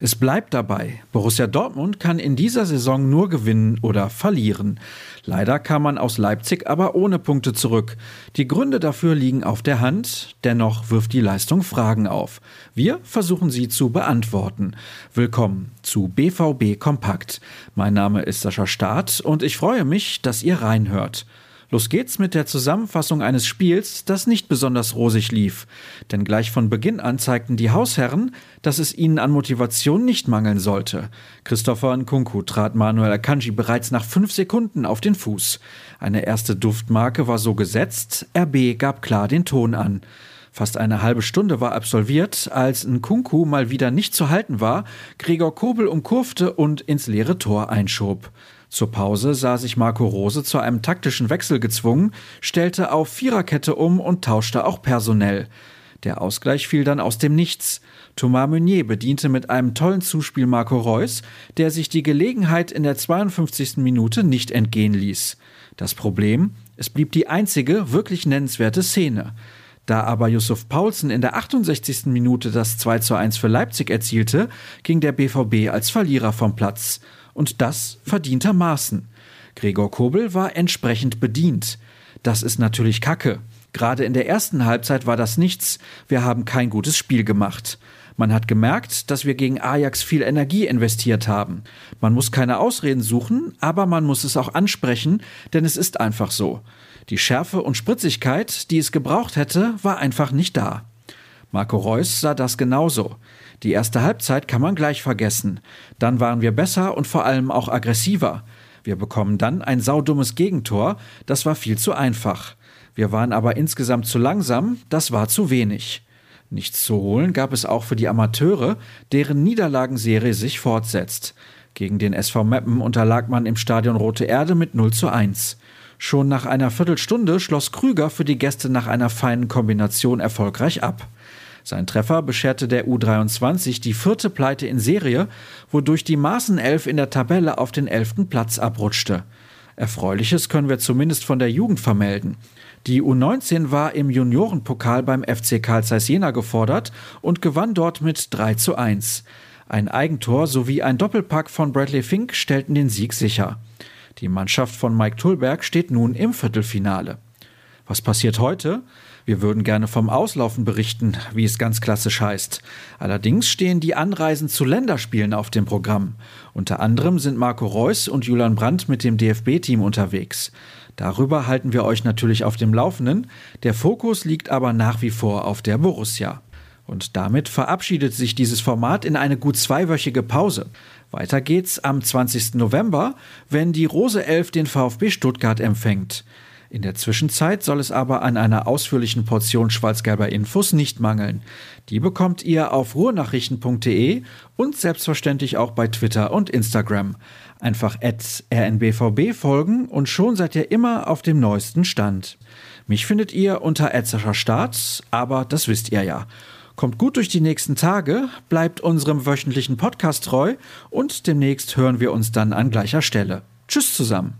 Es bleibt dabei. Borussia Dortmund kann in dieser Saison nur gewinnen oder verlieren. Leider kam man aus Leipzig aber ohne Punkte zurück. Die Gründe dafür liegen auf der Hand. Dennoch wirft die Leistung Fragen auf. Wir versuchen sie zu beantworten. Willkommen zu BVB Kompakt. Mein Name ist Sascha Staat und ich freue mich, dass ihr reinhört. Los geht's mit der Zusammenfassung eines Spiels, das nicht besonders rosig lief. Denn gleich von Beginn an zeigten die Hausherren, dass es ihnen an Motivation nicht mangeln sollte. Christopher Nkunku trat Manuel Akanji bereits nach fünf Sekunden auf den Fuß. Eine erste Duftmarke war so gesetzt, RB gab klar den Ton an. Fast eine halbe Stunde war absolviert, als Nkunku mal wieder nicht zu halten war, Gregor Kobel umkurfte und ins leere Tor einschob. Zur Pause sah sich Marco Rose zu einem taktischen Wechsel gezwungen, stellte auf Viererkette um und tauschte auch personell. Der Ausgleich fiel dann aus dem Nichts. Thomas Meunier bediente mit einem tollen Zuspiel Marco Reus, der sich die Gelegenheit in der 52. Minute nicht entgehen ließ. Das Problem? Es blieb die einzige wirklich nennenswerte Szene. Da aber Yusuf Paulsen in der 68. Minute das 2 zu 1 für Leipzig erzielte, ging der BVB als Verlierer vom Platz. Und das verdientermaßen. Gregor Kobel war entsprechend bedient. Das ist natürlich Kacke. Gerade in der ersten Halbzeit war das nichts. Wir haben kein gutes Spiel gemacht. Man hat gemerkt, dass wir gegen Ajax viel Energie investiert haben. Man muss keine Ausreden suchen, aber man muss es auch ansprechen, denn es ist einfach so. Die Schärfe und Spritzigkeit, die es gebraucht hätte, war einfach nicht da. Marco Reus sah das genauso. Die erste Halbzeit kann man gleich vergessen. Dann waren wir besser und vor allem auch aggressiver. Wir bekommen dann ein saudummes Gegentor, das war viel zu einfach. Wir waren aber insgesamt zu langsam, das war zu wenig. Nichts zu holen gab es auch für die Amateure, deren Niederlagenserie sich fortsetzt. Gegen den SV Meppen unterlag man im Stadion Rote Erde mit 0 zu 1. Schon nach einer Viertelstunde schloss Krüger für die Gäste nach einer feinen Kombination erfolgreich ab. Sein Treffer bescherte der U23 die vierte Pleite in Serie, wodurch die Maßenelf in der Tabelle auf den elften Platz abrutschte. Erfreuliches können wir zumindest von der Jugend vermelden. Die U19 war im Juniorenpokal beim FC Karl Zeiss Jena gefordert und gewann dort mit 3 zu 1. Ein Eigentor sowie ein Doppelpack von Bradley Fink stellten den Sieg sicher. Die Mannschaft von Mike Tullberg steht nun im Viertelfinale. Was passiert heute? Wir würden gerne vom Auslaufen berichten, wie es ganz klassisch heißt. Allerdings stehen die Anreisen zu Länderspielen auf dem Programm. Unter anderem sind Marco Reus und Julian Brandt mit dem DFB-Team unterwegs. Darüber halten wir euch natürlich auf dem Laufenden. Der Fokus liegt aber nach wie vor auf der Borussia. Und damit verabschiedet sich dieses Format in eine gut zweiwöchige Pause. Weiter geht's am 20. November, wenn die Rose 11 den VfB Stuttgart empfängt. In der Zwischenzeit soll es aber an einer ausführlichen Portion schwarz-gelber Infos nicht mangeln. Die bekommt ihr auf ruhrnachrichten.de und selbstverständlich auch bei Twitter und Instagram. Einfach rnbvb folgen und schon seid ihr immer auf dem neuesten Stand. Mich findet ihr unter Start, aber das wisst ihr ja. Kommt gut durch die nächsten Tage, bleibt unserem wöchentlichen Podcast treu und demnächst hören wir uns dann an gleicher Stelle. Tschüss zusammen.